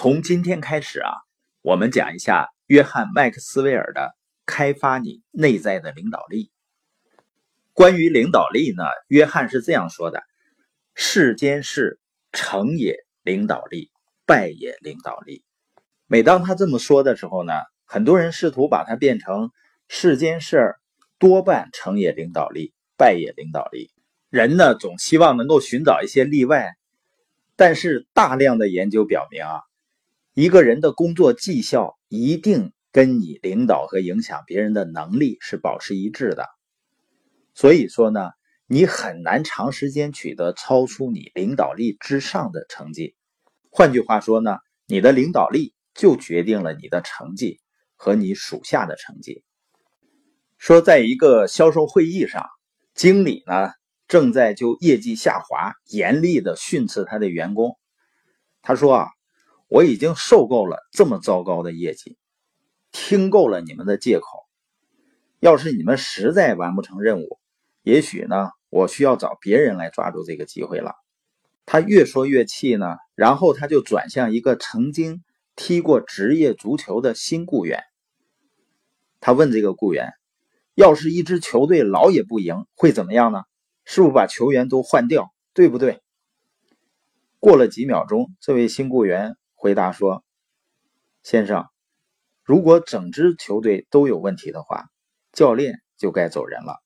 从今天开始啊，我们讲一下约翰·麦克斯韦尔的《开发你内在的领导力》。关于领导力呢，约翰是这样说的：“世间事，成也领导力，败也领导力。”每当他这么说的时候呢，很多人试图把它变成“世间事多半成也领导力，败也领导力”。人呢，总希望能够寻找一些例外，但是大量的研究表明啊。一个人的工作绩效一定跟你领导和影响别人的能力是保持一致的，所以说呢，你很难长时间取得超出你领导力之上的成绩。换句话说呢，你的领导力就决定了你的成绩和你属下的成绩。说在一个销售会议上，经理呢正在就业绩下滑严厉的训斥他的员工，他说啊。我已经受够了这么糟糕的业绩，听够了你们的借口。要是你们实在完不成任务，也许呢，我需要找别人来抓住这个机会了。他越说越气呢，然后他就转向一个曾经踢过职业足球的新雇员。他问这个雇员：“要是一支球队老也不赢，会怎么样呢？是不是把球员都换掉？对不对？”过了几秒钟，这位新雇员。回答说：“先生，如果整支球队都有问题的话，教练就该走人了。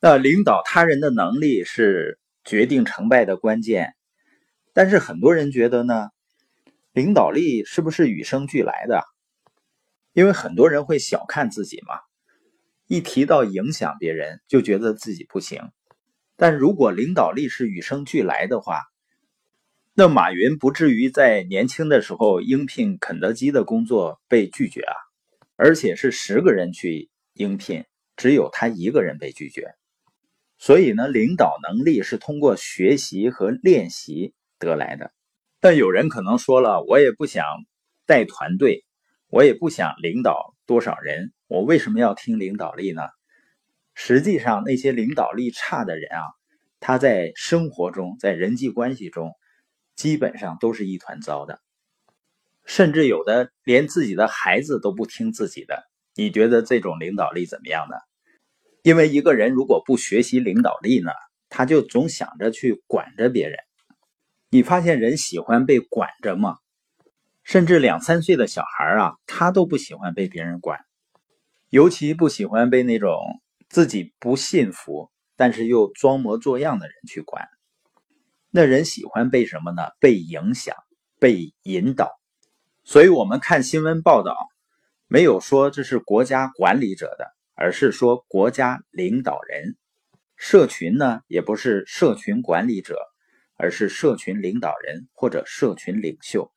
那领导他人的能力是决定成败的关键，但是很多人觉得呢，领导力是不是与生俱来的？因为很多人会小看自己嘛，一提到影响别人，就觉得自己不行。但如果领导力是与生俱来的话，那马云不至于在年轻的时候应聘肯德基的工作被拒绝啊，而且是十个人去应聘，只有他一个人被拒绝。所以呢，领导能力是通过学习和练习得来的。但有人可能说了，我也不想带团队，我也不想领导多少人，我为什么要听领导力呢？实际上，那些领导力差的人啊，他在生活中，在人际关系中。基本上都是一团糟的，甚至有的连自己的孩子都不听自己的。你觉得这种领导力怎么样呢？因为一个人如果不学习领导力呢，他就总想着去管着别人。你发现人喜欢被管着吗？甚至两三岁的小孩啊，他都不喜欢被别人管，尤其不喜欢被那种自己不信服但是又装模作样的人去管。那人喜欢被什么呢？被影响，被引导。所以，我们看新闻报道，没有说这是国家管理者的，而是说国家领导人。社群呢，也不是社群管理者，而是社群领导人或者社群领袖。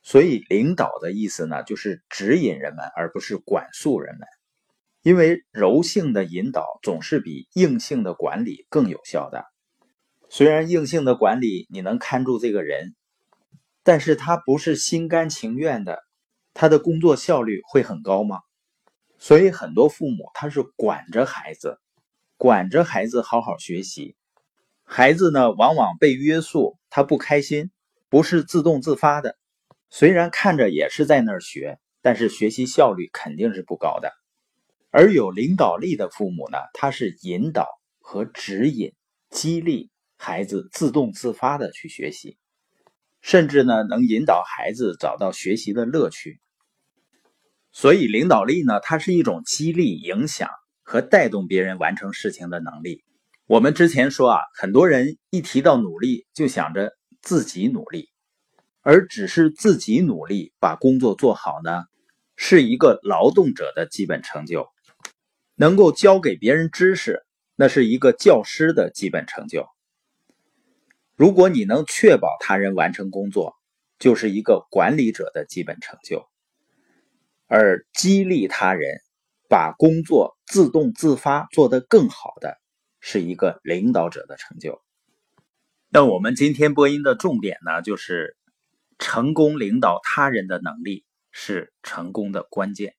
所以，领导的意思呢，就是指引人们，而不是管束人们。因为柔性的引导总是比硬性的管理更有效的。虽然硬性的管理你能看住这个人，但是他不是心甘情愿的，他的工作效率会很高吗？所以很多父母他是管着孩子，管着孩子好好学习，孩子呢往往被约束，他不开心，不是自动自发的。虽然看着也是在那儿学，但是学习效率肯定是不高的。而有领导力的父母呢，他是引导和指引、激励。孩子自动自发的去学习，甚至呢能引导孩子找到学习的乐趣。所以领导力呢，它是一种激励、影响和带动别人完成事情的能力。我们之前说啊，很多人一提到努力就想着自己努力，而只是自己努力把工作做好呢，是一个劳动者的基本成就。能够教给别人知识，那是一个教师的基本成就。如果你能确保他人完成工作，就是一个管理者的基本成就；而激励他人把工作自动自发做得更好的，是一个领导者的成就。那我们今天播音的重点呢，就是成功领导他人的能力是成功的关键。